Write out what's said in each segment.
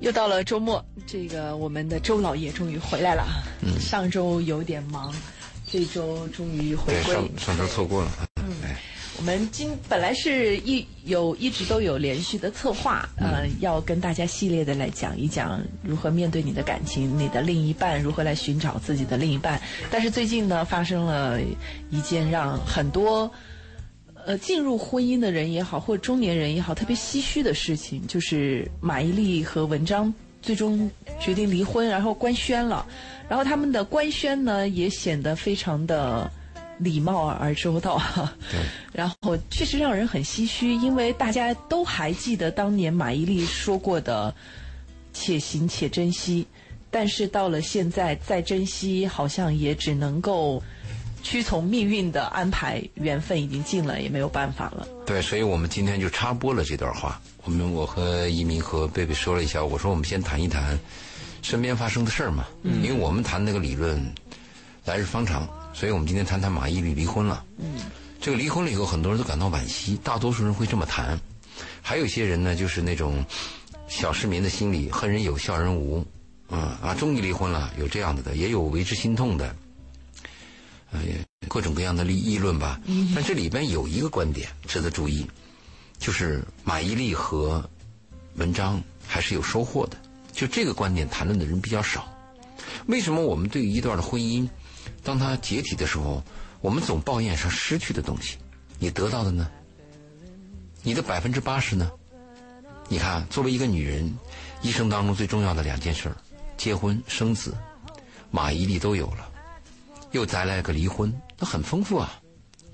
又到了周末，这个我们的周老爷终于回来了。嗯，上周有点忙，这周终于回归。上上周错过了。嗯，我们今本来是一有一直都有连续的策划，呃，要跟大家系列的来讲一讲如何面对你的感情，你的另一半如何来寻找自己的另一半。但是最近呢，发生了一件让很多。呃，进入婚姻的人也好，或者中年人也好，特别唏嘘的事情，就是马伊琍和文章最终决定离婚，然后官宣了。然后他们的官宣呢，也显得非常的礼貌而周到。对。然后确实让人很唏嘘，因为大家都还记得当年马伊琍说过的“且行且珍惜”，但是到了现在再珍惜，好像也只能够。屈从命运的安排，缘分已经尽了，也没有办法了。对，所以我们今天就插播了这段话。我们我和一鸣和贝贝说了一下，我说我们先谈一谈身边发生的事儿嘛。嗯。因为我们谈那个理论来日方长，所以我们今天谈谈马伊琍离婚了。嗯。这个离婚了以后，很多人都感到惋惜，大多数人会这么谈。还有一些人呢，就是那种小市民的心理，恨人有，笑人无。嗯啊，终于离婚了，有这样的的，也有为之心痛的。呃，各种各样的议议论吧，但这里边有一个观点值得注意，就是马伊琍和文章还是有收获的。就这个观点谈论的人比较少。为什么我们对于一段的婚姻，当它解体的时候，我们总抱怨上失去的东西？你得到的呢？你的百分之八十呢？你看，作为一个女人，一生当中最重要的两件事结婚生子，马伊琍都有了。又再来个离婚，那很丰富啊！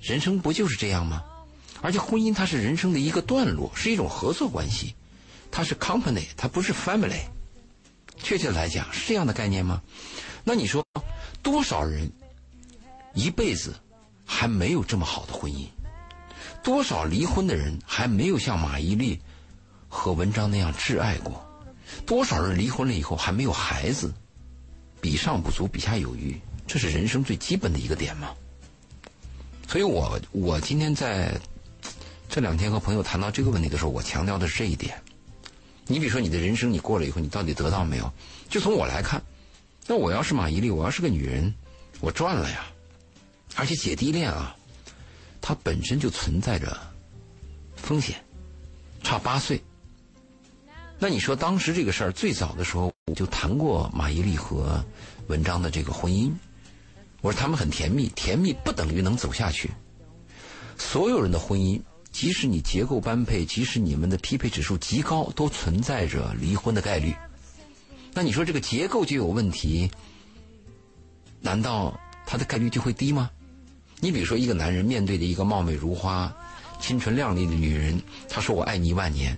人生不就是这样吗？而且婚姻它是人生的一个段落，是一种合作关系，它是 company，它不是 family。确切来讲是这样的概念吗？那你说多少人一辈子还没有这么好的婚姻？多少离婚的人还没有像马伊琍和文章那样挚爱过？多少人离婚了以后还没有孩子？比上不足，比下有余。这是人生最基本的一个点嘛，所以我我今天在这两天和朋友谈到这个问题的时候，我强调的是这一点。你比如说，你的人生你过了以后，你到底得到没有？就从我来看，那我要是马伊琍，我要是个女人，我赚了呀。而且姐弟恋啊，它本身就存在着风险，差八岁。那你说当时这个事儿最早的时候，我就谈过马伊琍和文章的这个婚姻。我说他们很甜蜜，甜蜜不等于能走下去。所有人的婚姻，即使你结构般配，即使你们的匹配指数极高，都存在着离婚的概率。那你说这个结构就有问题，难道他的概率就会低吗？你比如说，一个男人面对着一个貌美如花、清纯靓丽的女人，他说“我爱你一万年”，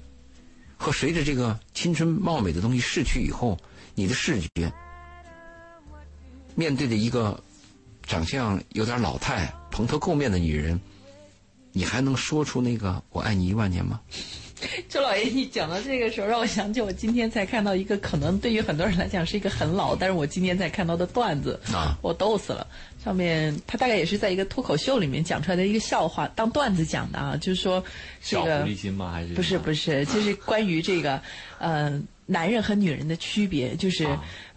和随着这个青春貌美的东西逝去以后，你的视觉面对着一个。长相有点老态、蓬头垢面的女人，你还能说出那个“我爱你一万年”吗？周老爷，你讲到这个时候，让我想起我今天才看到一个可能对于很多人来讲是一个很老，但是我今天才看到的段子啊，我逗死了。上面他大概也是在一个脱口秀里面讲出来的一个笑话，当段子讲的啊，就是说这个狐狸精吗？还是不是不是？就是关于这个呃男人和女人的区别，就是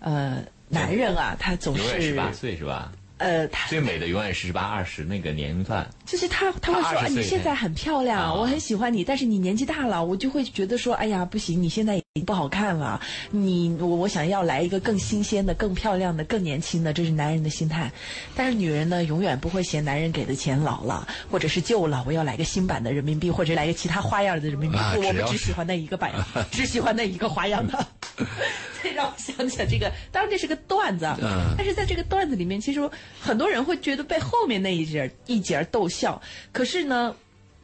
呃男人啊，他总是十八岁是吧？呃，最美的永远是十八二十那个年龄段。就是他，他会说你现在很漂亮，我很喜欢你，但是你年纪大了，我就会觉得说，哎呀，不行，你现在已经不好看了。你我我想要来一个更新鲜的、更漂亮的、更年轻的，这是男人的心态。但是女人呢，永远不会嫌男人给的钱老了，或者是旧了，我要来个新版的人民币，或者来个其他花样的人民币。我们只喜欢那一个版，只喜欢那一个花样的。这 让我想起了这个，当然这是个段子，但是在这个段子里面，其实很多人会觉得被后面那一节一节逗笑。可是呢，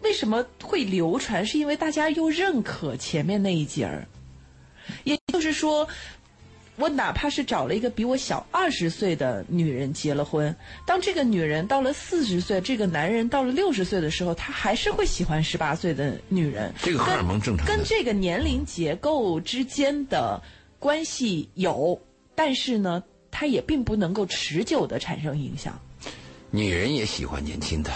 为什么会流传？是因为大家又认可前面那一节儿，也就是说，我哪怕是找了一个比我小二十岁的女人结了婚，当这个女人到了四十岁，这个男人到了六十岁的时候，他还是会喜欢十八岁的女人。这个荷尔蒙正常。跟这个年龄结构之间的。关系有，但是呢，它也并不能够持久的产生影响。女人也喜欢年轻的。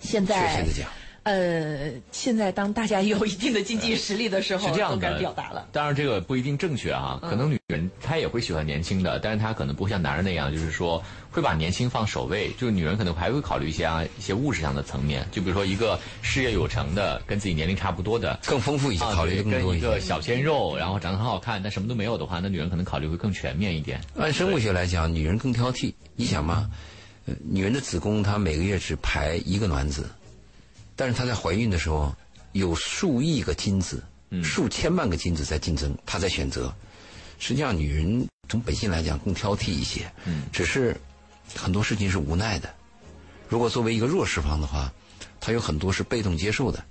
现在，确切的讲，呃，现在当大家有一定的经济实力的时候，是这样的，敢表达了。当然，这个不一定正确啊。可能女人她也会喜欢年轻的，但是她可能不像男人那样，就是说会把年轻放首位。就是女人可能还会考虑一些啊一些物质上的层面，就比如说一个事业有成的，跟自己年龄差不多的，更丰富一些，考虑更多一些。跟一个小鲜肉，然后长得很好看，但什么都没有的话，那女人可能考虑会更全面一点。按生物学来讲，女人更挑剔。你想嘛，女人的子宫她每个月只排一个卵子。但是她在怀孕的时候，有数亿个精子，数千万个精子在竞争，她在选择。实际上，女人从本性来讲更挑剔一些，只是很多事情是无奈的。如果作为一个弱势方的话，她有很多是被动接受的。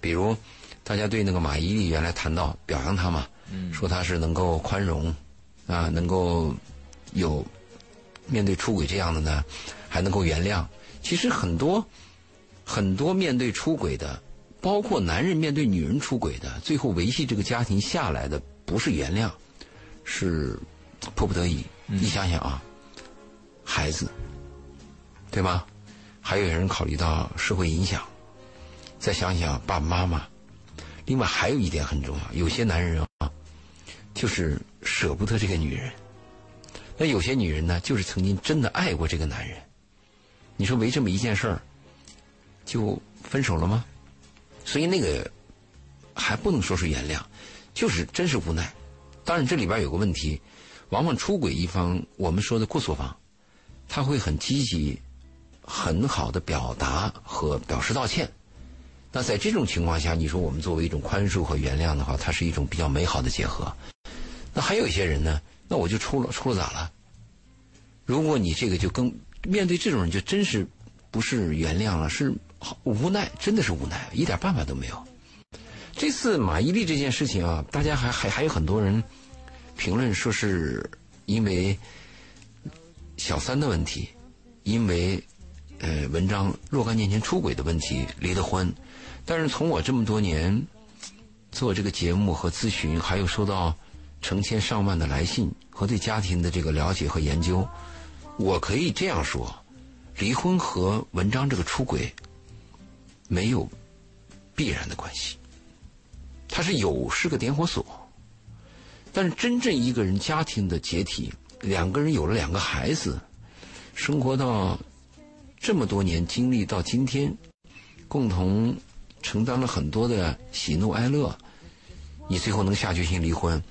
比如，大家对那个马伊琍原来谈到表扬她嘛，说她是能够宽容，啊，能够有面对出轨这样的呢，还能够原谅。其实很多。很多面对出轨的，包括男人面对女人出轨的，最后维系这个家庭下来的不是原谅，是迫不得已。你想想啊，孩子，对吧？还有人考虑到社会影响，再想想爸爸妈妈。另外还有一点很重要，有些男人啊，就是舍不得这个女人。那有些女人呢，就是曾经真的爱过这个男人。你说为这么一件事儿。就分手了吗？所以那个还不能说是原谅，就是真是无奈。当然这里边有个问题，往往出轨一方，我们说的过错方，他会很积极、很好的表达和表示道歉。那在这种情况下，你说我们作为一种宽恕和原谅的话，它是一种比较美好的结合。那还有一些人呢，那我就出了，出了咋了？如果你这个就更面对这种人，就真是不是原谅了，是。无奈，真的是无奈，一点办法都没有。这次马伊琍这件事情啊，大家还还还有很多人评论说是因为小三的问题，因为呃文章若干年前出轨的问题离的婚。但是从我这么多年做这个节目和咨询，还有收到成千上万的来信和对家庭的这个了解和研究，我可以这样说：离婚和文章这个出轨。没有必然的关系，它是有是个点火索，但是真正一个人家庭的解体，两个人有了两个孩子，生活到这么多年，经历到今天，共同承担了很多的喜怒哀乐，你最后能下决心离婚，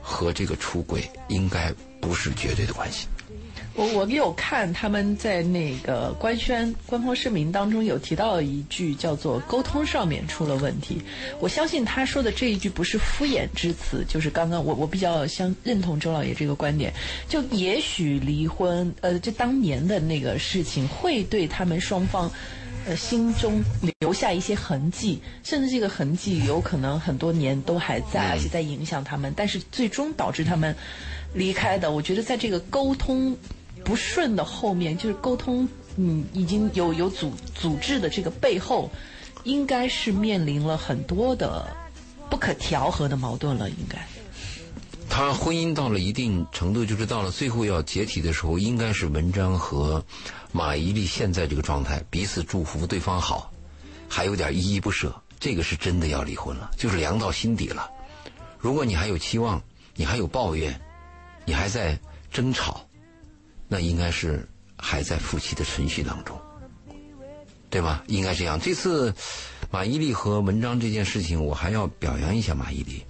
和这个出轨应该不是绝对的关系。我我有看他们在那个官宣官方声明当中有提到一句叫做沟通上面出了问题，我相信他说的这一句不是敷衍之词，就是刚刚我我比较相认同周老爷这个观点，就也许离婚呃这当年的那个事情会对他们双方呃心中留下一些痕迹，甚至这个痕迹有可能很多年都还在，而且在影响他们，但是最终导致他们离开的，我觉得在这个沟通。不顺的后面就是沟通，嗯，已经有有组组织的这个背后，应该是面临了很多的不可调和的矛盾了。应该，他婚姻到了一定程度，就是到了最后要解体的时候，应该是文章和马伊琍现在这个状态，彼此祝福对方好，还有点依依不舍，这个是真的要离婚了，就是凉到心底了。如果你还有期望，你还有抱怨，你还在争吵。那应该是还在夫妻的程序当中，对吧？应该这样。这次马伊琍和文章这件事情，我还要表扬一下马伊琍。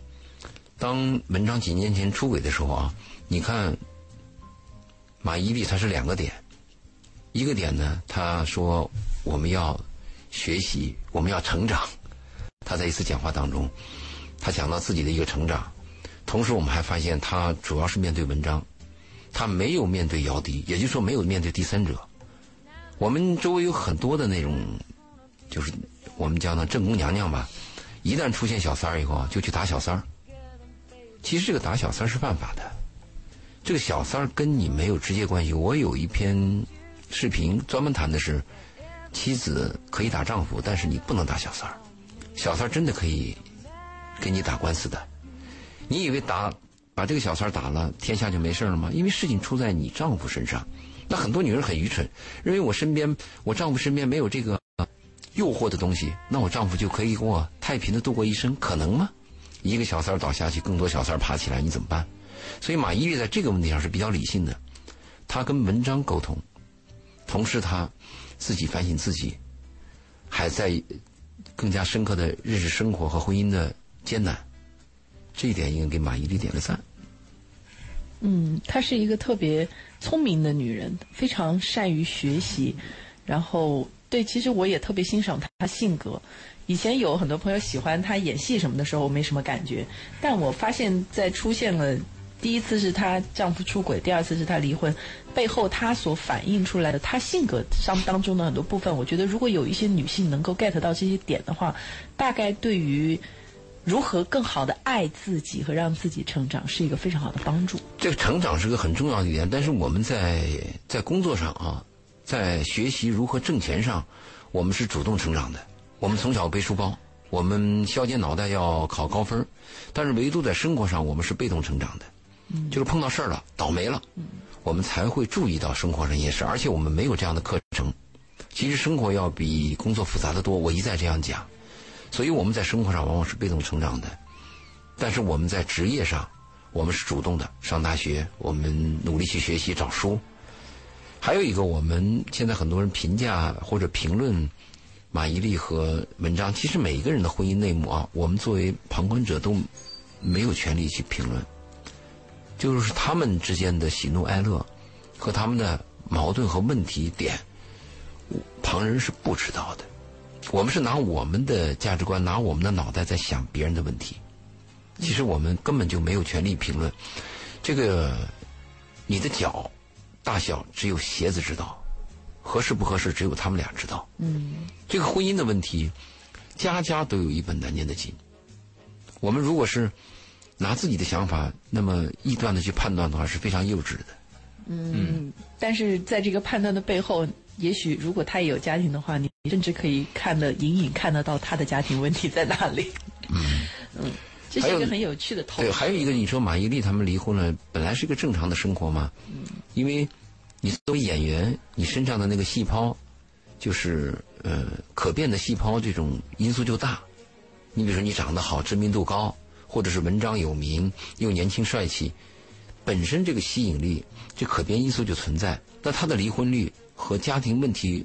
当文章几年前出轨的时候啊，你看马伊琍她是两个点，一个点呢，她说我们要学习，我们要成长。她在一次讲话当中，她讲到自己的一个成长，同时我们还发现她主要是面对文章。他没有面对姚笛，也就是说没有面对第三者。我们周围有很多的那种，就是我们叫呢正宫娘娘吧。一旦出现小三儿以后啊，就去打小三儿。其实这个打小三儿是犯法的。这个小三儿跟你没有直接关系。我有一篇视频专门谈的是，妻子可以打丈夫，但是你不能打小三儿。小三儿真的可以给你打官司的。你以为打？把这个小三打了，天下就没事了吗？因为事情出在你丈夫身上。那很多女人很愚蠢，认为我身边，我丈夫身边没有这个诱惑的东西，那我丈夫就可以跟我太平的度过一生，可能吗？一个小三儿倒下去，更多小三儿爬起来，你怎么办？所以马伊琍在这个问题上是比较理性的，她跟文章沟通，同时她自己反省自己，还在更加深刻的认识生活和婚姻的艰难，这一点应该给马伊琍点个赞。嗯，她是一个特别聪明的女人，非常善于学习，然后对，其实我也特别欣赏她性格。以前有很多朋友喜欢她演戏什么的时候，我没什么感觉，但我发现，在出现了第一次是她丈夫出轨，第二次是她离婚，背后她所反映出来的她性格上当中的很多部分，我觉得如果有一些女性能够 get 到这些点的话，大概对于。如何更好的爱自己和让自己成长，是一个非常好的帮助。这个成长是个很重要的一点，但是我们在在工作上啊，在学习如何挣钱上，我们是主动成长的。我们从小背书包，我们削尖脑袋要考高分，但是唯独在生活上，我们是被动成长的。嗯，就是碰到事儿了，倒霉了，嗯，我们才会注意到生活上一些事，而且我们没有这样的课程。其实生活要比工作复杂的多，我一再这样讲。所以我们在生活上往往是被动成长的，但是我们在职业上，我们是主动的。上大学，我们努力去学习找书。还有一个，我们现在很多人评价或者评论马伊琍和文章，其实每一个人的婚姻内幕啊，我们作为旁观者都没有权利去评论。就是他们之间的喜怒哀乐和他们的矛盾和问题点，旁人是不知道的。我们是拿我们的价值观，拿我们的脑袋在想别人的问题。其实我们根本就没有权利评论。这个，你的脚大小只有鞋子知道，合适不合适只有他们俩知道。嗯。这个婚姻的问题，家家都有一本难念的经。我们如果是拿自己的想法那么臆断的去判断的话，是非常幼稚的。嗯。但是在这个判断的背后。也许，如果他也有家庭的话，你甚至可以看得隐隐看得到他的家庭问题在哪里。嗯 嗯，这是一个很有趣的头。对，还有一个，你说马伊琍他们离婚了，本来是一个正常的生活嘛。嗯。因为，你作为演员，你身上的那个细胞，就是呃可变的细胞，这种因素就大。你比如说，你长得好，知名度高，或者是文章有名，又年轻帅气，本身这个吸引力，这可变因素就存在。那他的离婚率？和家庭问题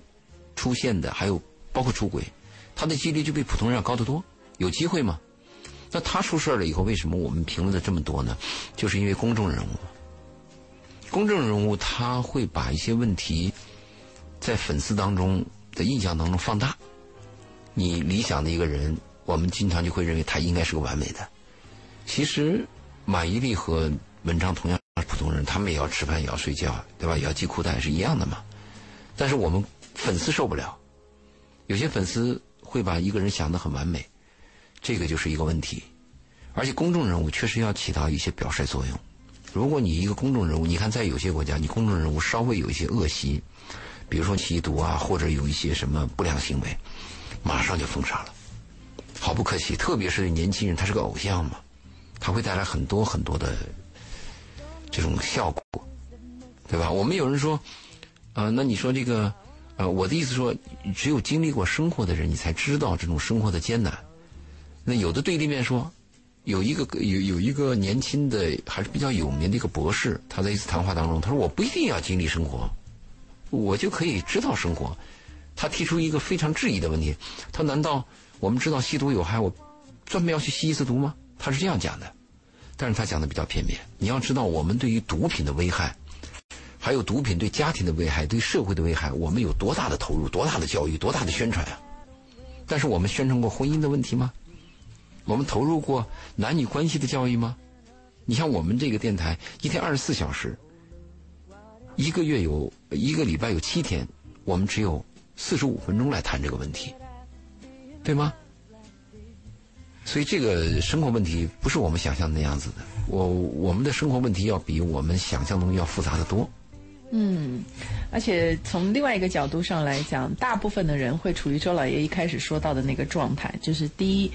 出现的，还有包括出轨，他的几率就比普通人要高得多。有机会吗？那他出事了以后，为什么我们评论的这么多呢？就是因为公众人物。公众人物他会把一些问题在粉丝当中的印象当中放大。你理想的一个人，我们经常就会认为他应该是个完美的。其实马伊琍和文章同样是普通人，他们也要吃饭，也要睡觉，对吧？也要系裤带，是一样的嘛。但是我们粉丝受不了，有些粉丝会把一个人想得很完美，这个就是一个问题。而且公众人物确实要起到一些表率作用。如果你一个公众人物，你看在有些国家，你公众人物稍微有一些恶习，比如说吸毒啊，或者有一些什么不良行为，马上就封杀了，好不可惜。特别是年轻人，他是个偶像嘛，他会带来很多很多的这种效果，对吧？我们有人说。啊，那你说这个，呃，我的意思说，只有经历过生活的人，你才知道这种生活的艰难。那有的对立面说，有一个有有一个年轻的还是比较有名的一个博士，他在一次谈话当中，他说：“我不一定要经历生活，我就可以知道生活。”他提出一个非常质疑的问题：他难道我们知道吸毒有害，我专门要去吸一次毒吗？他是这样讲的，但是他讲的比较片面。你要知道，我们对于毒品的危害。还有毒品对家庭的危害，对社会的危害，我们有多大的投入，多大的教育，多大的宣传啊？但是我们宣传过婚姻的问题吗？我们投入过男女关系的教育吗？你像我们这个电台，一天二十四小时，一个月有一个礼拜有七天，我们只有四十五分钟来谈这个问题，对吗？所以这个生活问题不是我们想象的那样子的，我我们的生活问题要比我们想象中要复杂的多。嗯，而且从另外一个角度上来讲，大部分的人会处于周老爷一开始说到的那个状态，就是第一，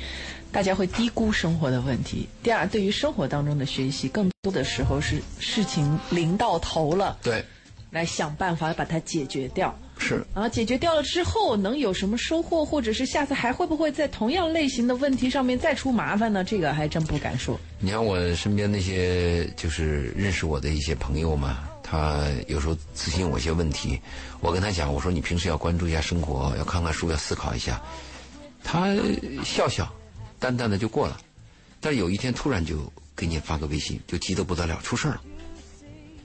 大家会低估生活的问题；第二，对于生活当中的学习，更多的时候是事情临到头了，对，来想办法把它解决掉。是然后，解决掉了之后能有什么收获，或者是下次还会不会在同样类型的问题上面再出麻烦呢？这个还真不敢说。你看我身边那些就是认识我的一些朋友嘛，他有时候咨询我一些问题，我跟他讲，我说你平时要关注一下生活，要看看书，要思考一下。他笑笑，淡淡的就过了。但是有一天突然就给你发个微信，就急得不得了，出事了。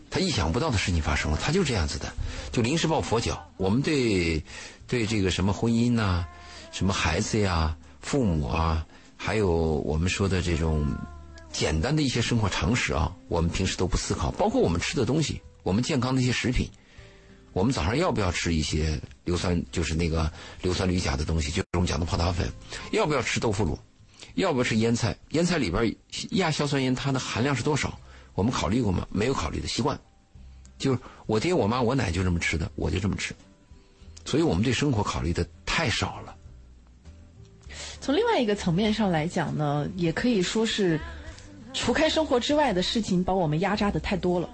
他意想不到的事情发生了，他就这样子的，就临时抱佛脚。我们对对这个什么婚姻呐、什么孩子呀、父母啊，还有我们说的这种简单的一些生活常识啊，我们平时都不思考。包括我们吃的东西，我们健康的一些食品，我们早上要不要吃一些硫酸，就是那个硫酸铝钾的东西，就是我们讲的泡打粉，要不要吃豆腐乳，要不要吃腌菜？腌菜里边亚硝酸盐它的含量是多少？我们考虑过吗？没有考虑的习惯，就是我爹我妈我奶就这么吃的，我就这么吃，所以我们对生活考虑的太少了。从另外一个层面上来讲呢，也可以说是除开生活之外的事情把我们压榨的太多了，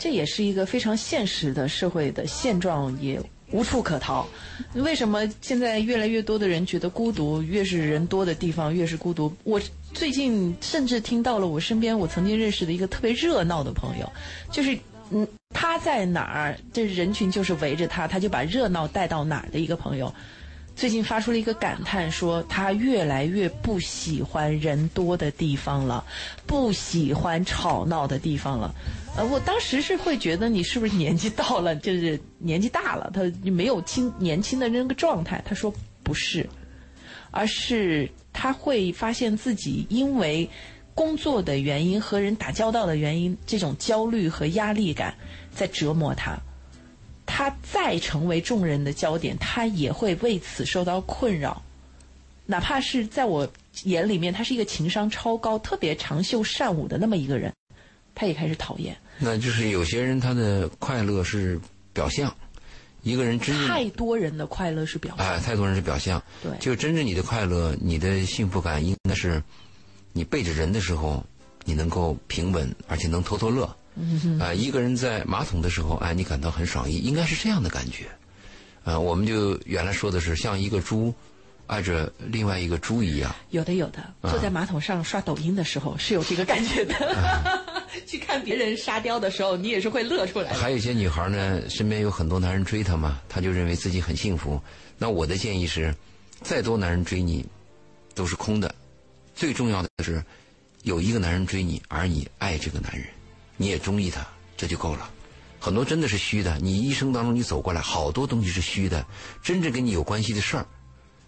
这也是一个非常现实的社会的现状，也无处可逃。为什么现在越来越多的人觉得孤独？越是人多的地方，越是孤独。我最近甚至听到了我身边我曾经认识的一个特别热闹的朋友，就是嗯，他在哪儿，这人群就是围着他，他就把热闹带到哪儿的一个朋友。最近发出了一个感叹，说他越来越不喜欢人多的地方了，不喜欢吵闹的地方了。呃，我当时是会觉得你是不是年纪到了，就是年纪大了，他没有轻年轻的那个状态。他说不是，而是他会发现自己因为工作的原因和人打交道的原因，这种焦虑和压力感在折磨他。他再成为众人的焦点，他也会为此受到困扰。哪怕是在我眼里面，他是一个情商超高、特别长袖善舞的那么一个人，他也开始讨厌。那就是有些人他的快乐是表象，一个人真正太多人的快乐是表象，哎，太多人是表象。对，就真正你的快乐、你的幸福感，应该是你背着人的时候，你能够平稳，而且能偷偷乐。啊，一个人在马桶的时候，哎，你感到很爽意，应该是这样的感觉。啊，我们就原来说的是像一个猪爱着另外一个猪一样。有的，有的，坐在马桶上刷抖音的时候是有这个感觉的。去看别人沙雕的时候，你也是会乐出来。还有一些女孩呢，身边有很多男人追她嘛，她就认为自己很幸福。那我的建议是，再多男人追你，都是空的。最重要的是，有一个男人追你，而你爱这个男人。你也中意他，这就够了。很多真的是虚的。你一生当中你走过来，好多东西是虚的。真正跟你有关系的事儿，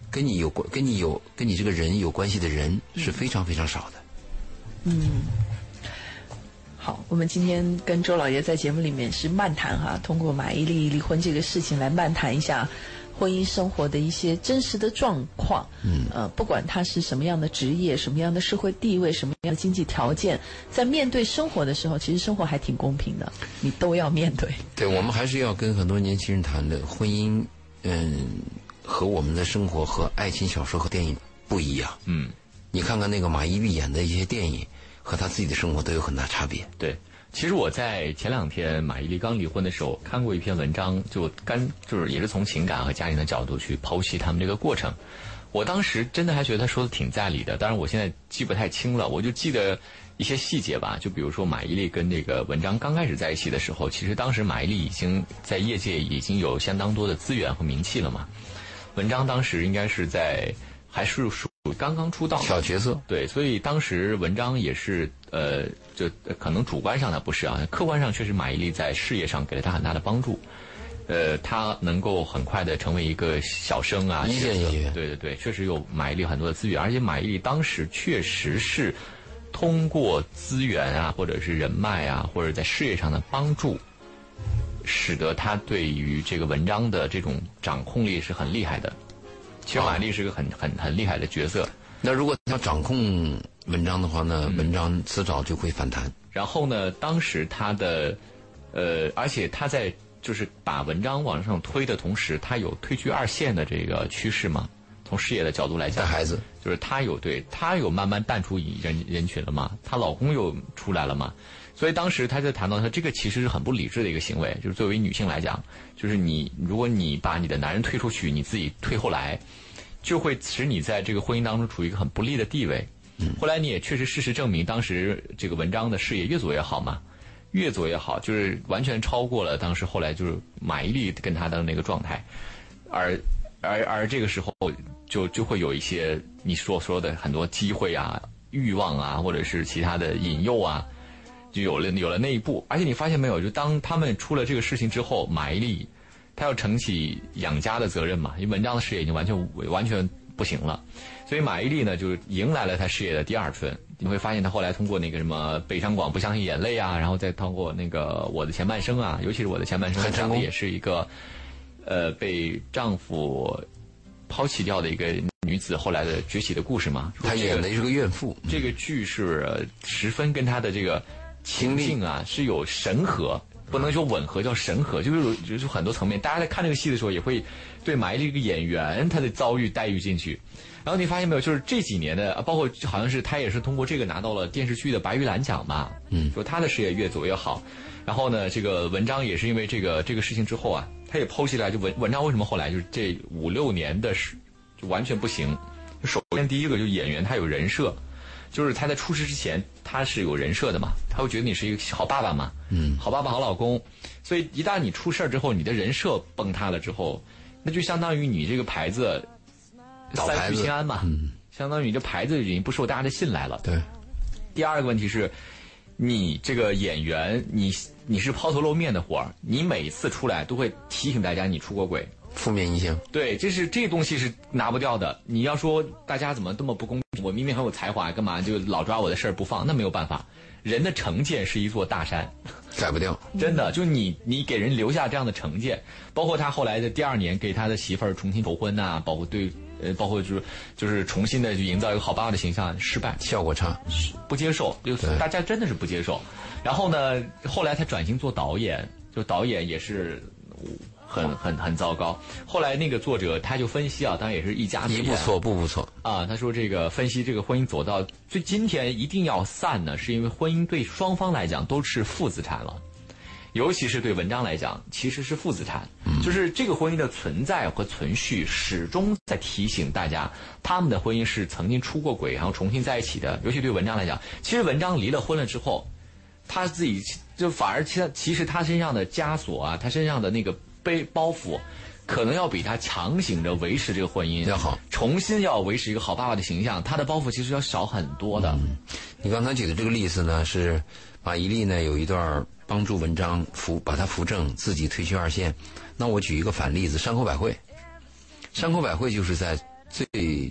跟你有关、跟你有、跟你这个人有关系的人是非常非常少的。嗯，好，我们今天跟周老爷在节目里面是漫谈哈，通过马伊琍离婚这个事情来漫谈一下。婚姻生活的一些真实的状况，嗯，呃，不管他是什么样的职业、什么样的社会地位、什么样的经济条件，在面对生活的时候，其实生活还挺公平的，你都要面对。对，我们还是要跟很多年轻人谈的婚姻，嗯，和我们的生活和爱情小说和电影不一样。嗯，你看看那个马伊琍演的一些电影，和她自己的生活都有很大差别。对。其实我在前两天马伊琍刚离婚的时候看过一篇文章，就干就是也是从情感和家庭的角度去剖析他们这个过程。我当时真的还觉得他说的挺在理的，当然我现在记不太清了，我就记得一些细节吧。就比如说马伊琍跟这个文章刚开始在一起的时候，其实当时马伊琍已经在业界已经有相当多的资源和名气了嘛。文章当时应该是在还是属。刚刚出道，小角色，对，所以当时文章也是，呃，就可能主观上他不是啊，客观上确实马伊琍在事业上给了他很大的帮助，呃，他能够很快的成为一个小生啊，一线演员，对对对，确实有马伊琍很多的资源，而且马伊琍当时确实是通过资源啊，或者是人脉啊，或者在事业上的帮助，使得他对于这个文章的这种掌控力是很厉害的。其实马丽是个很很很厉害的角色。那如果要掌控文章的话呢，文章迟早就会反弹。然后呢，当时他的，呃，而且他在就是把文章往上推的同时，他有退居二线的这个趋势嘛。从事业的角度来讲，带孩子，就是她有对她有慢慢淡出人人群了嘛，她老公又出来了嘛，所以当时他在谈到说，这个其实是很不理智的一个行为，就是作为女性来讲，就是你如果你把你的男人推出去，你自己退后来，就会使你在这个婚姻当中处于一个很不利的地位。后来你也确实事实证明，当时这个文章的事业越做越好嘛，越做越好，就是完全超过了当时后来就是马伊琍跟他的那个状态，而而而这个时候就就会有一些你所说的很多机会啊、欲望啊，或者是其他的引诱啊，就有了有了那一步。而且你发现没有，就当他们出了这个事情之后，马伊琍她要承起养家的责任嘛，因为文章的事业已经完全完全不行了。所以马伊琍呢，就是迎来了她事业的第二春。你会发现，她后来通过那个什么《北上广不相信眼泪》啊，然后再通过那个《我的前半生》啊，尤其是《我的前半生》，讲的也是一个，呃，被丈夫抛弃掉的一个女子后来的崛起的故事嘛。她演的是个怨妇。这个剧是十分跟她的这个情境啊是有神合，不能说吻合，叫神合，就是就是很多层面。大家在看这个戏的时候，也会对埋这个演员他的遭遇待遇进去。然后你发现没有，就是这几年的，包括好像是他也是通过这个拿到了电视剧的白玉兰奖嘛，嗯，说他的事业越走越好。然后呢，这个文章也是因为这个这个事情之后啊，他也剖析来，就文文章为什么后来就是这五六年的事就完全不行。首先第一个就演员他有人设，就是他在出事之前他是有人设的嘛，他会觉得你是一个好爸爸嘛，嗯，好爸爸好老公。所以一旦你出事儿之后，你的人设崩塌了之后，那就相当于你这个牌子。三聚氰胺嘛，相当于你这牌子已经不受大家的信赖了。对。第二个问题是，你这个演员，你你是抛头露面的活儿，你每次出来都会提醒大家你出过轨，负面印象。对，这是这东西是拿不掉的。你要说大家怎么这么不公平？我明明很有才华，干嘛就老抓我的事儿不放？那没有办法。人的成见是一座大山，改不掉。真的，就你你给人留下这样的成见，包括他后来的第二年给他的媳妇儿重新求婚呐，包括对。呃，包括就是就是重新的去营造一个好爸爸的形象，失败，效果差，不接受，就大家真的是不接受。然后呢，后来他转型做导演，就导演也是很很很糟糕。后来那个作者他就分析啊，当然也是一家一不错，不不错啊。他说这个分析这个婚姻走到最今天一定要散呢，是因为婚姻对双方来讲都是负资产了。尤其是对文章来讲，其实是负资产，就是这个婚姻的存在和存续，始终在提醒大家，他们的婚姻是曾经出过轨，然后重新在一起的。尤其对文章来讲，其实文章离了婚了之后，他自己就反而其他其实他身上的枷锁啊，他身上的那个背包袱，可能要比他强行着维持这个婚姻要好，重新要维持一个好爸爸的形象，他的包袱其实要少很多的。你刚才举的这个例子呢，是马伊琍呢有一段。帮助文章扶把他扶正，自己退居二线。那我举一个反例子，山口百惠。山口百惠就是在最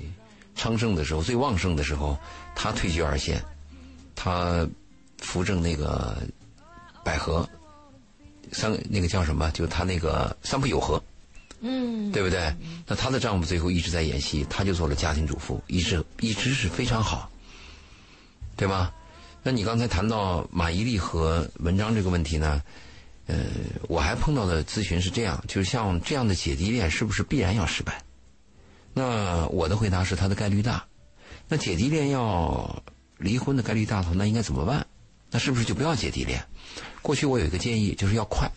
昌盛的时候、最旺盛的时候，他退居二线，他扶正那个百合三那个叫什么？就他那个三浦友和，嗯，对不对？那她的丈夫最后一直在演戏，她就做了家庭主妇，一直一直是非常好，对吗？那你刚才谈到马伊琍和文章这个问题呢？呃，我还碰到的咨询是这样，就是像这样的姐弟恋是不是必然要失败？那我的回答是，它的概率大。那姐弟恋要离婚的概率大头，那应该怎么办？那是不是就不要姐弟恋？过去我有一个建议，就是要快，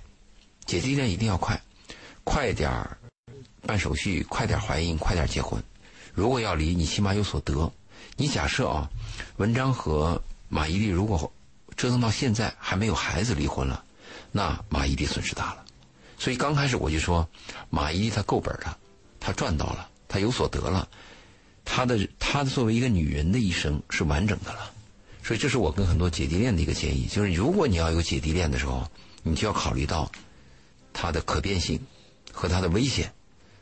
姐弟恋一定要快，快点儿办手续，快点怀孕，快点结婚。如果要离，你起码有所得。你假设啊，文章和马伊琍如果折腾到现在还没有孩子离婚了，那马伊琍损失大了。所以刚开始我就说，马伊琍她够本了，她赚到了，她有所得了，她的她作为一个女人的一生是完整的了。所以这是我跟很多姐弟恋的一个建议，就是如果你要有姐弟恋的时候，你就要考虑到它的可变性和它的危险，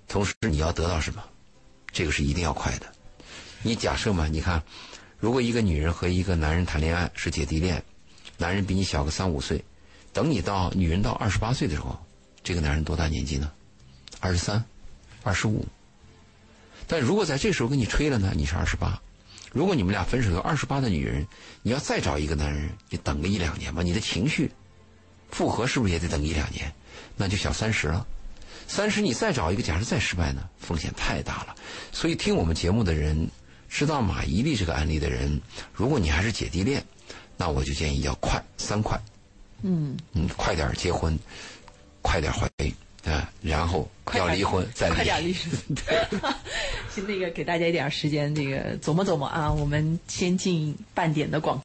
同时你要得到什么，这个是一定要快的。你假设嘛，你看。如果一个女人和一个男人谈恋爱是姐弟恋，男人比你小个三五岁，等你到女人到二十八岁的时候，这个男人多大年纪呢？二十三，二十五。但如果在这时候跟你吹了呢，你是二十八。如果你们俩分手有二十八的女人，你要再找一个男人，你等个一两年吧，你的情绪复合是不是也得等一两年？那就小三十了。三十你再找一个，假设再失败呢，风险太大了。所以听我们节目的人，知道马伊琍这个案例的人，如果你还是姐弟恋，那我就建议要快三快。嗯嗯，快点结婚，快点怀孕啊，然后要离婚再离。快点离。对，先那个给大家一点时间，那个琢磨琢磨啊。我们先进半点的广。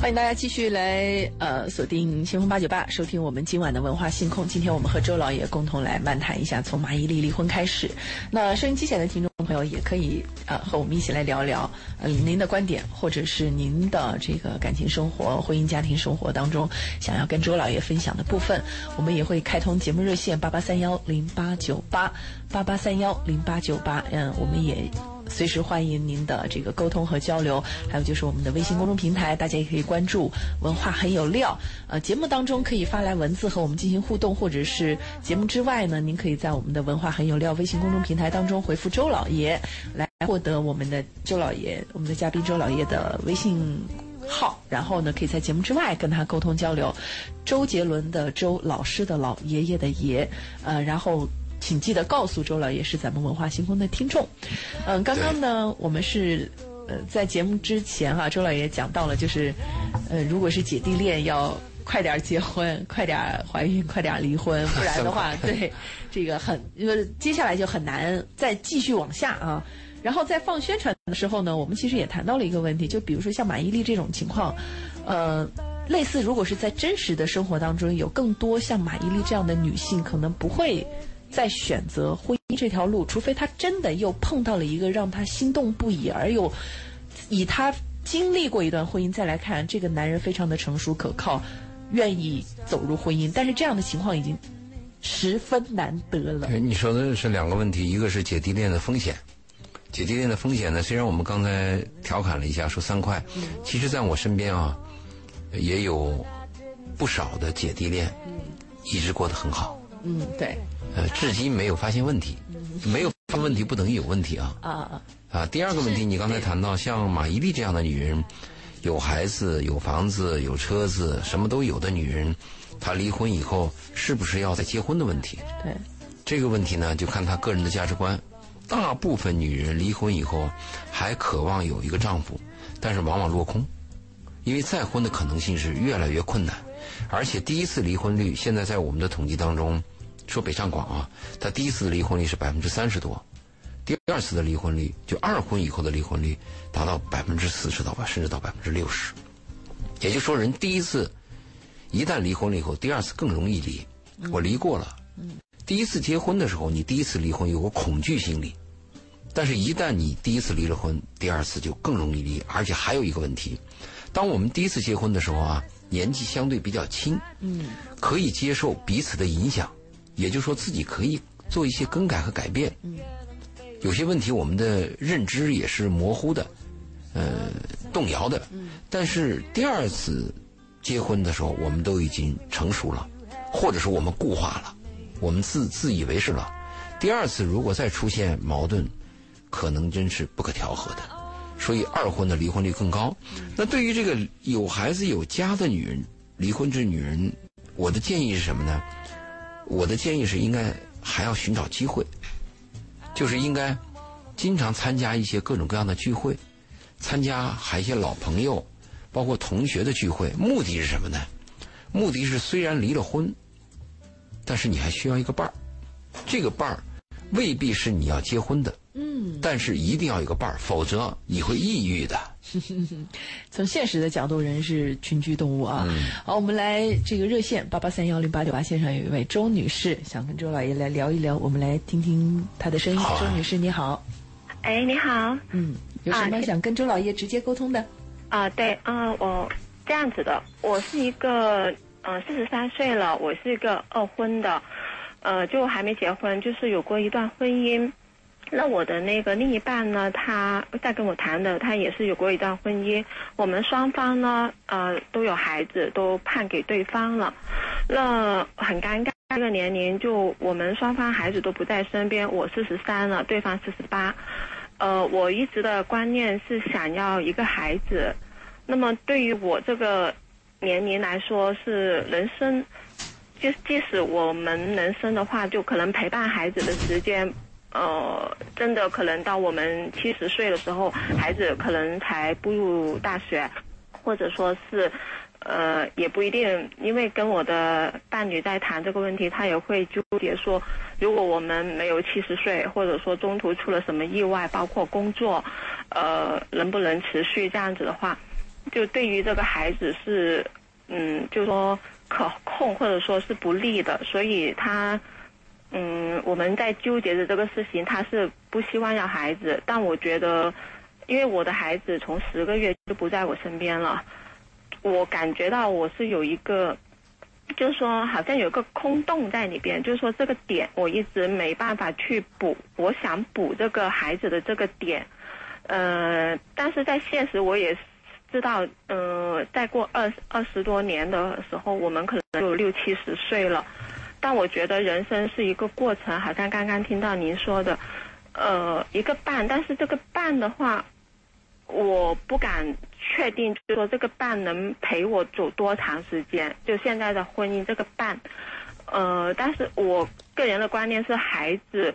欢迎大家继续来呃锁定新风八九八，收听我们今晚的文化星空。今天我们和周老爷共同来漫谈一下从马伊琍离婚开始。那收音机前的听众也可以啊和我们一起来聊聊嗯您的观点，或者是您的这个感情生活、婚姻家庭生活当中想要跟周老爷分享的部分。我们也会开通节目热线八八三幺零八九八八八三幺零八九八。嗯，我们也。随时欢迎您的这个沟通和交流，还有就是我们的微信公众平台，大家也可以关注“文化很有料”。呃，节目当中可以发来文字和我们进行互动，或者是节目之外呢，您可以在我们的“文化很有料”微信公众平台当中回复“周老爷”来获得我们的周老爷、我们的嘉宾周老爷的微信号，然后呢，可以在节目之外跟他沟通交流。周杰伦的周，老师的老，爷爷的爷，呃，然后。请记得告诉周老爷是咱们文化星空的听众。嗯，刚刚呢，我们是呃在节目之前哈，周老爷讲到了，就是呃，如果是姐弟恋，要快点结婚，快点怀孕，快点离婚，不然的话，对这个很，因为接下来就很难再继续往下啊。然后在放宣传的时候呢，我们其实也谈到了一个问题，就比如说像马伊琍这种情况，呃，类似如果是在真实的生活当中，有更多像马伊琍这样的女性，可能不会。在选择婚姻这条路，除非他真的又碰到了一个让他心动不已，而又以他经历过一段婚姻再来看，这个男人非常的成熟可靠，愿意走入婚姻。但是这样的情况已经十分难得了。你说的是两个问题，一个是姐弟恋的风险。姐弟恋的风险呢，虽然我们刚才调侃了一下，说三块，其实在我身边啊，也有不少的姐弟恋，一直过得很好。嗯，对。呃，至今没有发现问题，没有发问题不等于有问题啊。啊啊啊！第二个问题，你刚才谈到像马伊琍这样的女人，有孩子、有房子、有车子，什么都有的女人，她离婚以后是不是要再结婚的问题？对，这个问题呢，就看她个人的价值观。大部分女人离婚以后还渴望有一个丈夫，但是往往落空，因为再婚的可能性是越来越困难，而且第一次离婚率现在在我们的统计当中。说北上广啊，他第一次的离婚率是百分之三十多，第二次的离婚率就二婚以后的离婚率达到百分之四十到吧，甚至到百分之六十。也就是说，人第一次一旦离婚了以后，第二次更容易离。我离过了，第一次结婚的时候，你第一次离婚有个恐惧心理，但是一旦你第一次离了婚，第二次就更容易离。而且还有一个问题，当我们第一次结婚的时候啊，年纪相对比较轻，嗯，可以接受彼此的影响。也就是说，自己可以做一些更改和改变。嗯，有些问题我们的认知也是模糊的，呃，动摇的。嗯，但是第二次结婚的时候，我们都已经成熟了，或者说我们固化了，我们自自以为是了。第二次如果再出现矛盾，可能真是不可调和的。所以二婚的离婚率更高。那对于这个有孩子有家的女人，离婚这女人，我的建议是什么呢？我的建议是，应该还要寻找机会，就是应该经常参加一些各种各样的聚会，参加还一些老朋友，包括同学的聚会。目的是什么呢？目的是虽然离了婚，但是你还需要一个伴儿，这个伴儿未必是你要结婚的。嗯，但是一定要有个伴儿，否则你会抑郁的。从现实的角度，人是群居动物啊。好，我们来这个热线八八三幺零八九八线上有一位周女士，想跟周老爷来聊一聊，我们来听听她的声音。周女士，你好。哎，你好。嗯，有什么想跟周老爷直接沟通的？啊，对，嗯，我这样子的，我是一个嗯四十三岁了，我是一个二婚的，呃，就还没结婚，就是有过一段婚姻。那我的那个另一半呢？他在跟我谈的，他也是有过一段婚姻。我们双方呢，呃，都有孩子，都判给对方了。那很尴尬，这个年龄就我们双方孩子都不在身边。我四十三了，对方四十八。呃，我一直的观念是想要一个孩子。那么对于我这个年龄来说是人生，就即使我们能生的话，就可能陪伴孩子的时间，呃，真的可能到我们七十岁的时候，孩子可能才步入大学，或者说是。呃，也不一定，因为跟我的伴侣在谈这个问题，他也会纠结说，如果我们没有七十岁，或者说中途出了什么意外，包括工作，呃，能不能持续这样子的话，就对于这个孩子是，嗯，就说可控或者说是不利的，所以他，嗯，我们在纠结的这个事情，他是不希望要孩子，但我觉得，因为我的孩子从十个月就不在我身边了。我感觉到我是有一个，就是说好像有个空洞在里边，就是说这个点我一直没办法去补，我想补这个孩子的这个点，呃，但是在现实我也知道，呃，再过二二十多年的时候，我们可能就六七十岁了，但我觉得人生是一个过程，好像刚刚听到您说的，呃，一个伴，但是这个伴的话。我不敢确定，就说这个伴能陪我走多长时间。就现在的婚姻，这个伴，呃，但是我个人的观念是，孩子，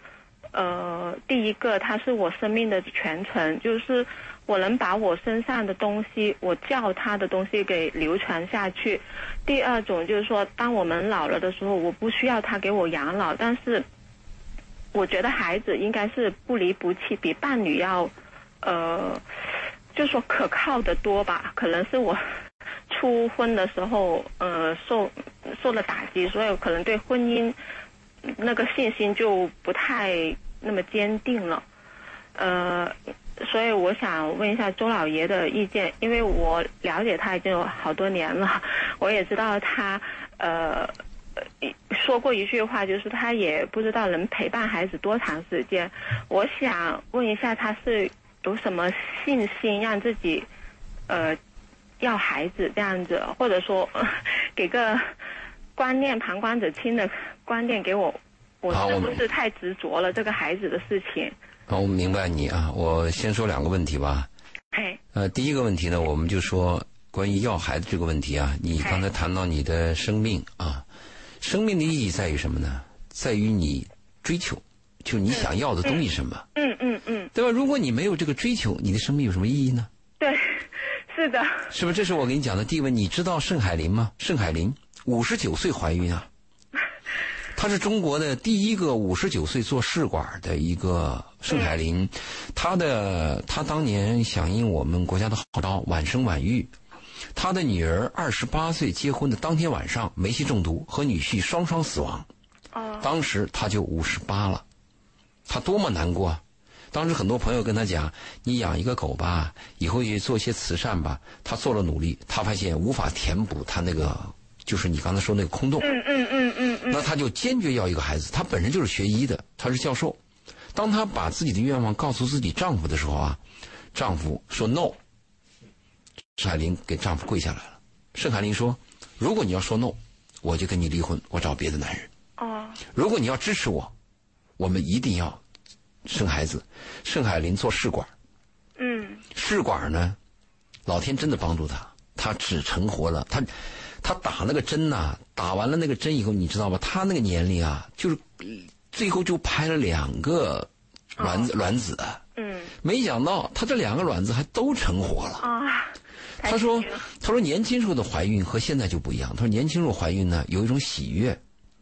呃，第一个他是我生命的全程，就是我能把我身上的东西，我教他的东西给流传下去。第二种就是说，当我们老了的时候，我不需要他给我养老，但是我觉得孩子应该是不离不弃，比伴侣要，呃。就说可靠的多吧，可能是我 初婚的时候，呃，受受了打击，所以可能对婚姻那个信心就不太那么坚定了，呃，所以我想问一下周老爷的意见，因为我了解他已经有好多年了，我也知道他呃说过一句话，就是他也不知道能陪伴孩子多长时间，我想问一下他是。有什么信心让自己，呃，要孩子这样子，或者说 给个观念，旁观者清的观点给我，我是不是太执着了这个孩子的事情？好，我明白你啊。我先说两个问题吧。哎。呃，第一个问题呢，我们就说关于要孩子这个问题啊。你刚才谈到你的生命啊，生命的意义在于什么呢？在于你追求。就你想要的东西什么？嗯嗯嗯，对吧？如果你没有这个追求，你的生命有什么意义呢？对，是的。是不是？这是我给你讲的第一问。你知道盛海林吗？盛海林五十九岁怀孕啊，她是中国的第一个五十九岁做试管的一个盛海林。他的他当年响应我们国家的号召，晚生晚育。他的女儿二十八岁结婚的当天晚上，煤气中毒和女婿双双死亡。哦。当时他就五十八了。他多么难过！当时很多朋友跟他讲：“你养一个狗吧，以后去做些慈善吧。”他做了努力，他发现无法填补他那个，就是你刚才说那个空洞。嗯嗯嗯嗯嗯。那他就坚决要一个孩子。他本身就是学医的，他是教授。当他把自己的愿望告诉自己丈夫的时候啊，丈夫说 “no”。盛海林给丈夫跪下来了。盛海林说：“如果你要说 no，我就跟你离婚，我找别的男人。哦。如果你要支持我。”我们一定要生孩子。盛海林做试管，嗯，试管呢，老天真的帮助他，他只成活了。他他打那个针呐，打完了那个针以后，你知道吧？他那个年龄啊，就是最后就拍了两个卵子卵子。嗯，没想到他这两个卵子还都成活了。啊，他说他说年轻时候的怀孕和现在就不一样。他说年轻时候怀孕呢，有一种喜悦。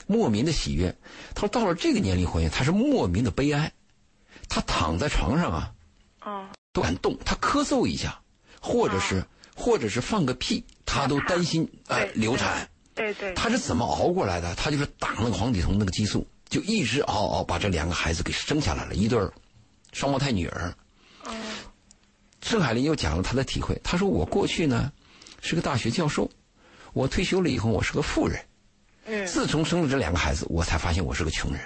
莫名的喜悦，他说到了这个年龄怀孕，他是莫名的悲哀。他躺在床上啊，哦，都敢动。他咳嗽一下，或者是或者是放个屁，他都担心 哎流产。对对。他是怎么熬过来的？他就是打那个黄体酮那个激素，就一直熬熬把这两个孩子给生下来了，一对双胞胎女儿。哦。盛海林又讲了他的体会，他说我过去呢是个大学教授，我退休了以后我是个富人。嗯自从生了这两个孩子，我才发现我是个穷人。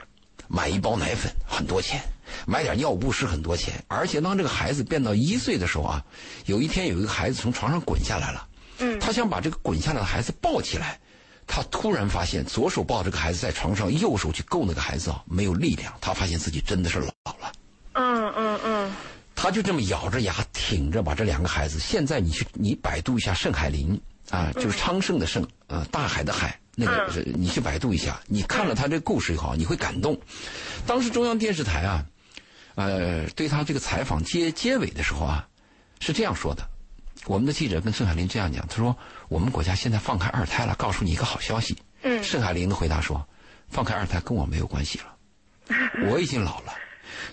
买一包奶粉很多钱，买点尿布湿很多钱。而且当这个孩子变到一岁的时候啊，有一天有一个孩子从床上滚下来了。嗯，他想把这个滚下来的孩子抱起来，他突然发现左手抱这个孩子在床上，右手去够那个孩子啊，没有力量。他发现自己真的是老了。嗯嗯嗯。他就这么咬着牙挺着把这两个孩子。现在你去你百度一下盛海林。啊，就是昌盛的盛，呃，大海的海，那个是你去百度一下，你看了他这故事以后，你会感动。当时中央电视台啊，呃，对他这个采访结结尾的时候啊，是这样说的。我们的记者跟盛海林这样讲，他说：“我们国家现在放开二胎了，告诉你一个好消息。”嗯，盛海林的回答说：“放开二胎跟我没有关系了，我已经老了。”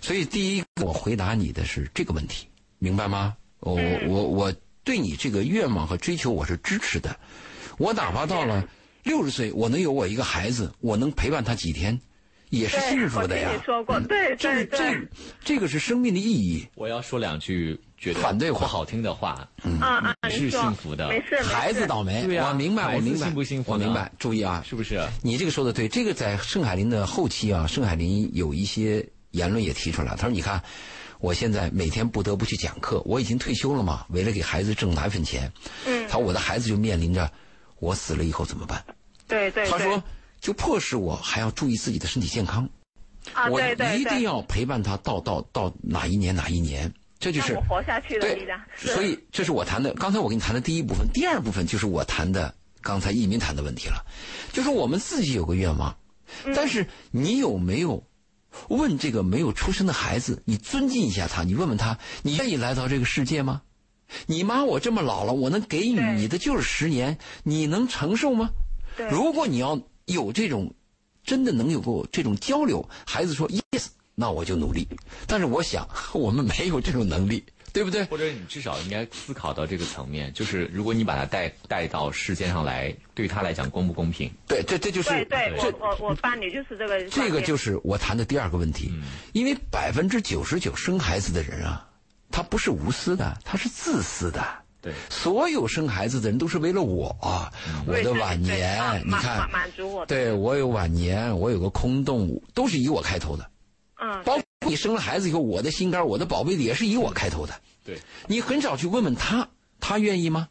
所以第一，我回答你的是这个问题，明白吗？我我我对你这个愿望和追求我是支持的。我哪怕到了六十岁，我能有我一个孩子，我能陪伴他几天，也是幸福的呀。你说过，对这这这个是生命的意义。我要说两句觉得反对不好听的话。嗯啊，是幸福的，没事，孩子倒霉。我明白，我明白，幸不幸福？我明白。注意啊，是不是？你这个说的对。这个在盛海林的后期啊，盛海林有一些。言论也提出来，他说：“你看，我现在每天不得不去讲课，我已经退休了嘛，为了给孩子挣奶粉钱。嗯，他说我的孩子就面临着我死了以后怎么办？对对，他说就迫使我还要注意自己的身体健康。啊，我一定要陪伴他到到到哪一年哪一年，这就是我活下去的力量。所以这是我谈的，刚才我跟你谈的第一部分，第二部分就是我谈的刚才一民谈的问题了，就是我们自己有个愿望，但是你有没有？”问这个没有出生的孩子，你尊敬一下他，你问问他，你愿意来到这个世界吗？你妈我这么老了，我能给予你的就是十年，你能承受吗？如果你要有这种，真的能有过这种交流，孩子说 yes，那我就努力。但是我想，我们没有这种能力。对不对？或者你至少应该思考到这个层面，就是如果你把他带带到世界上来，对他来讲公不公平？对，这这就是对对，我我我伴侣就是这个。这个就是我谈的第二个问题，因为百分之九十九生孩子的人啊，他不是无私的，他是自私的。对，所有生孩子的人都是为了我，我的晚年，你看，满足我。对我有晚年，我有个空洞，都是以我开头的。嗯，包括你生了孩子以后，我的心肝，我的宝贝也是以我开头的。对，你很少去问问他，他愿意吗？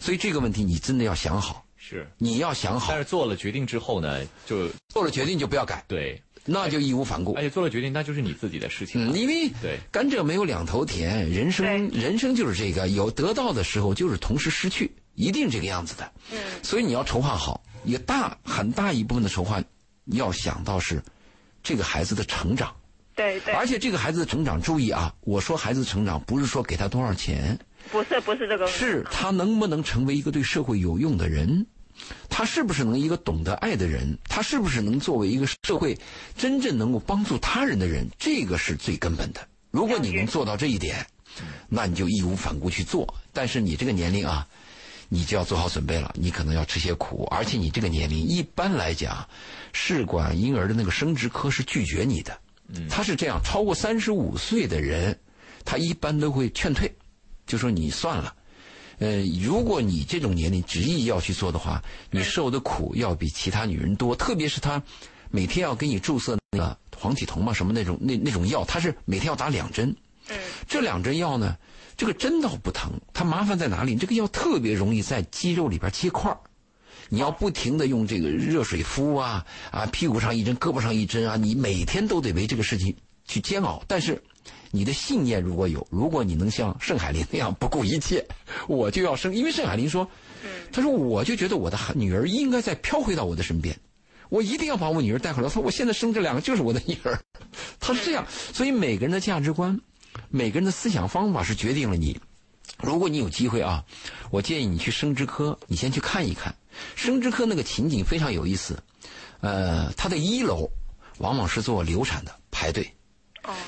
所以这个问题你真的要想好。是，你要想好。但是做了决定之后呢，就做了决定就不要改。对，那就义无反顾。而且做了决定，那就是你自己的事情。嗯，因为对甘蔗没有两头甜，人生人生就是这个，有得到的时候就是同时失去，一定这个样子的。嗯，所以你要筹划好，一大很大一部分的筹划，要想到是这个孩子的成长。对对，而且这个孩子的成长，注意啊！我说孩子成长，不是说给他多少钱，不是不是这个，是他能不能成为一个对社会有用的人，他是不是能一个懂得爱的人，他是不是能作为一个社会真正能够帮助他人的人，这个是最根本的。如果你能做到这一点，那你就义无反顾去做。但是你这个年龄啊，你就要做好准备了，你可能要吃些苦，而且你这个年龄一般来讲，试管婴儿的那个生殖科是拒绝你的。他是这样，超过三十五岁的人，他一般都会劝退，就说你算了。呃，如果你这种年龄执意要去做的话，你受的苦要比其他女人多。特别是她每天要给你注射那个黄体酮嘛，什么那种那那种药，他是每天要打两针。这两针药呢，这个针倒不疼，它麻烦在哪里？这个药特别容易在肌肉里边结块儿。你要不停的用这个热水敷啊啊，屁股上一针，胳膊上一针啊，你每天都得为这个事情去煎熬。但是，你的信念如果有，如果你能像盛海林那样不顾一切，我就要生。因为盛海林说，他说我就觉得我的女儿应该再飘回到我的身边，我一定要把我女儿带回来。他说我现在生这两个就是我的女儿，他是这样。所以每个人的价值观，每个人的思想方法是决定了你。如果你有机会啊，我建议你去生殖科，你先去看一看。生殖科那个情景非常有意思，呃，它的一楼往往是做流产的排队，哦，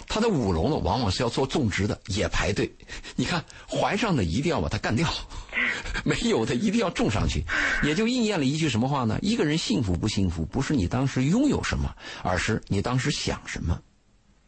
它的五楼呢往往是要做种植的也排队。你看怀上的一定要把它干掉，没有的一定要种上去，也就应验了一句什么话呢？一个人幸福不幸福，不是你当时拥有什么，而是你当时想什么。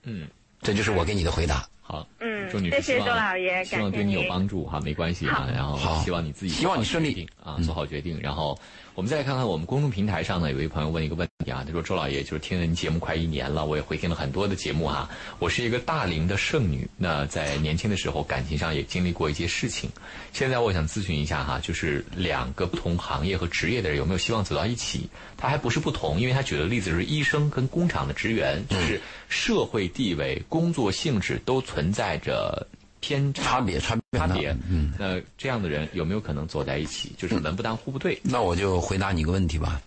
嗯，这就是我给你的回答。好，嗯，谢谢周老爷，希望对你有帮助哈，没关系啊，然后希望你自己希望你顺利啊，做好决定。然后我们再看看我们公众平台上呢，有一位朋友问一个问题啊，他说：“周老爷，就是听了您节目快一年了，我也回听了很多的节目哈，我是一个大龄的剩女，那在年轻的时候感情上也经历过一些事情，现在我想咨询一下哈，就是两个不同行业和职业的人有没有希望走到一起？他还不是不同，因为他举的例子是医生跟工厂的职员，就是社会地位、工作性质都存在着。”偏差别差别差别，嗯，那这样的人有没有可能走在一起？就是门不当户不对。那我就回答你一个问题吧，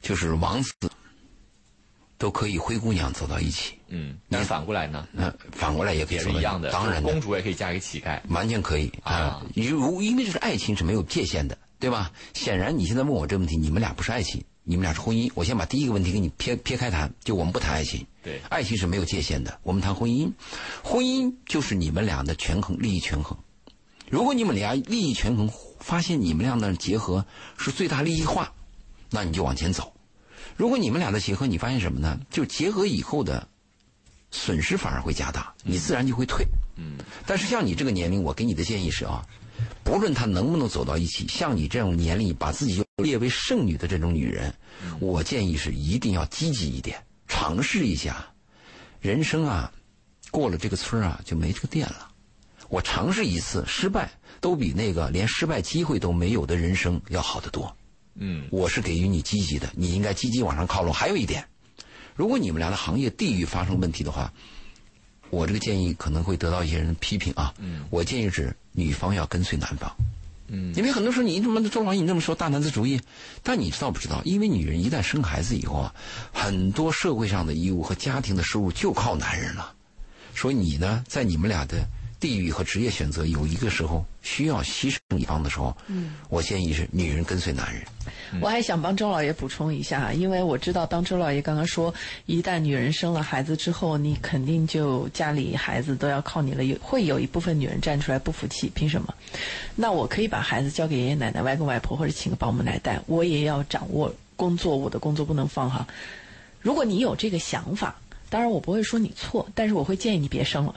就是王子都可以灰姑娘走到一起，嗯，那反过来呢？那反过来也可以也是一样的，当然，公主也可以嫁给乞丐，完全可以啊。如因为这是爱情是没有界限的，对吧？显然你现在问我这个问题，你们俩不是爱情。你们俩是婚姻，我先把第一个问题给你撇撇开谈，就我们不谈爱情。对，爱情是没有界限的，我们谈婚姻。婚姻就是你们俩的权衡，利益权衡。如果你们俩利益权衡，发现你们俩的结合是最大利益化，那你就往前走。如果你们俩的结合，你发现什么呢？就结合以后的损失反而会加大，你自然就会退。嗯。但是像你这个年龄，我给你的建议是啊。不论他能不能走到一起，像你这种年龄把自己就列为剩女的这种女人，我建议是一定要积极一点，尝试一下。人生啊，过了这个村啊就没这个店了。我尝试一次失败，都比那个连失败机会都没有的人生要好得多。嗯，我是给予你积极的，你应该积极往上靠拢。还有一点，如果你们俩的行业地域发生问题的话。我这个建议可能会得到一些人批评啊。嗯，我建议是女方要跟随男方。嗯，因为很多时候你怎么周老你这么说大男子主义，但你知道不知道？因为女人一旦生孩子以后啊，很多社会上的义务和家庭的收入就靠男人了。所以你呢，在你们俩的。地域和职业选择有一个时候需要牺牲一方的时候，嗯，我建议是女人跟随男人。我还想帮周老爷补充一下，因为我知道，当周老爷刚刚说，一旦女人生了孩子之后，你肯定就家里孩子都要靠你了，有会有一部分女人站出来不服气，凭什么？那我可以把孩子交给爷爷奶奶、外公外婆，或者请个保姆来带，我也要掌握工作，我的工作不能放哈。如果你有这个想法。当然，我不会说你错，但是我会建议你别生了，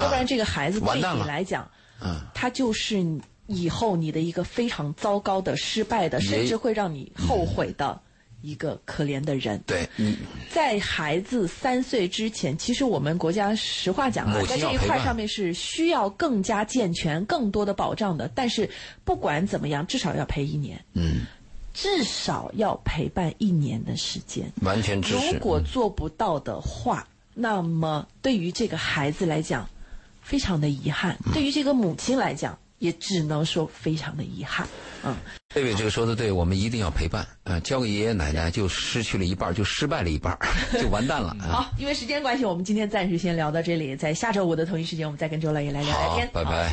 要不然这个孩子对你来讲，嗯，他就是以后你的一个非常糟糕的、失败的，甚至会让你后悔的一个可怜的人。对，在孩子三岁之前，其实我们国家实话讲啊，在这一块上面是需要更加健全、更多的保障的。但是不管怎么样，至少要陪一年。嗯。至少要陪伴一年的时间，完全支持。如果做不到的话，那么对于这个孩子来讲，非常的遗憾；对于这个母亲来讲，也只能说非常的遗憾。嗯，贝贝这个说的对，我们一定要陪伴。呃，交给爷爷奶奶就失去了一半，就失败了一半，就完蛋了。好，因为时间关系，我们今天暂时先聊到这里，在下周五的同一时间，我们再跟周老爷来聊聊天。拜拜。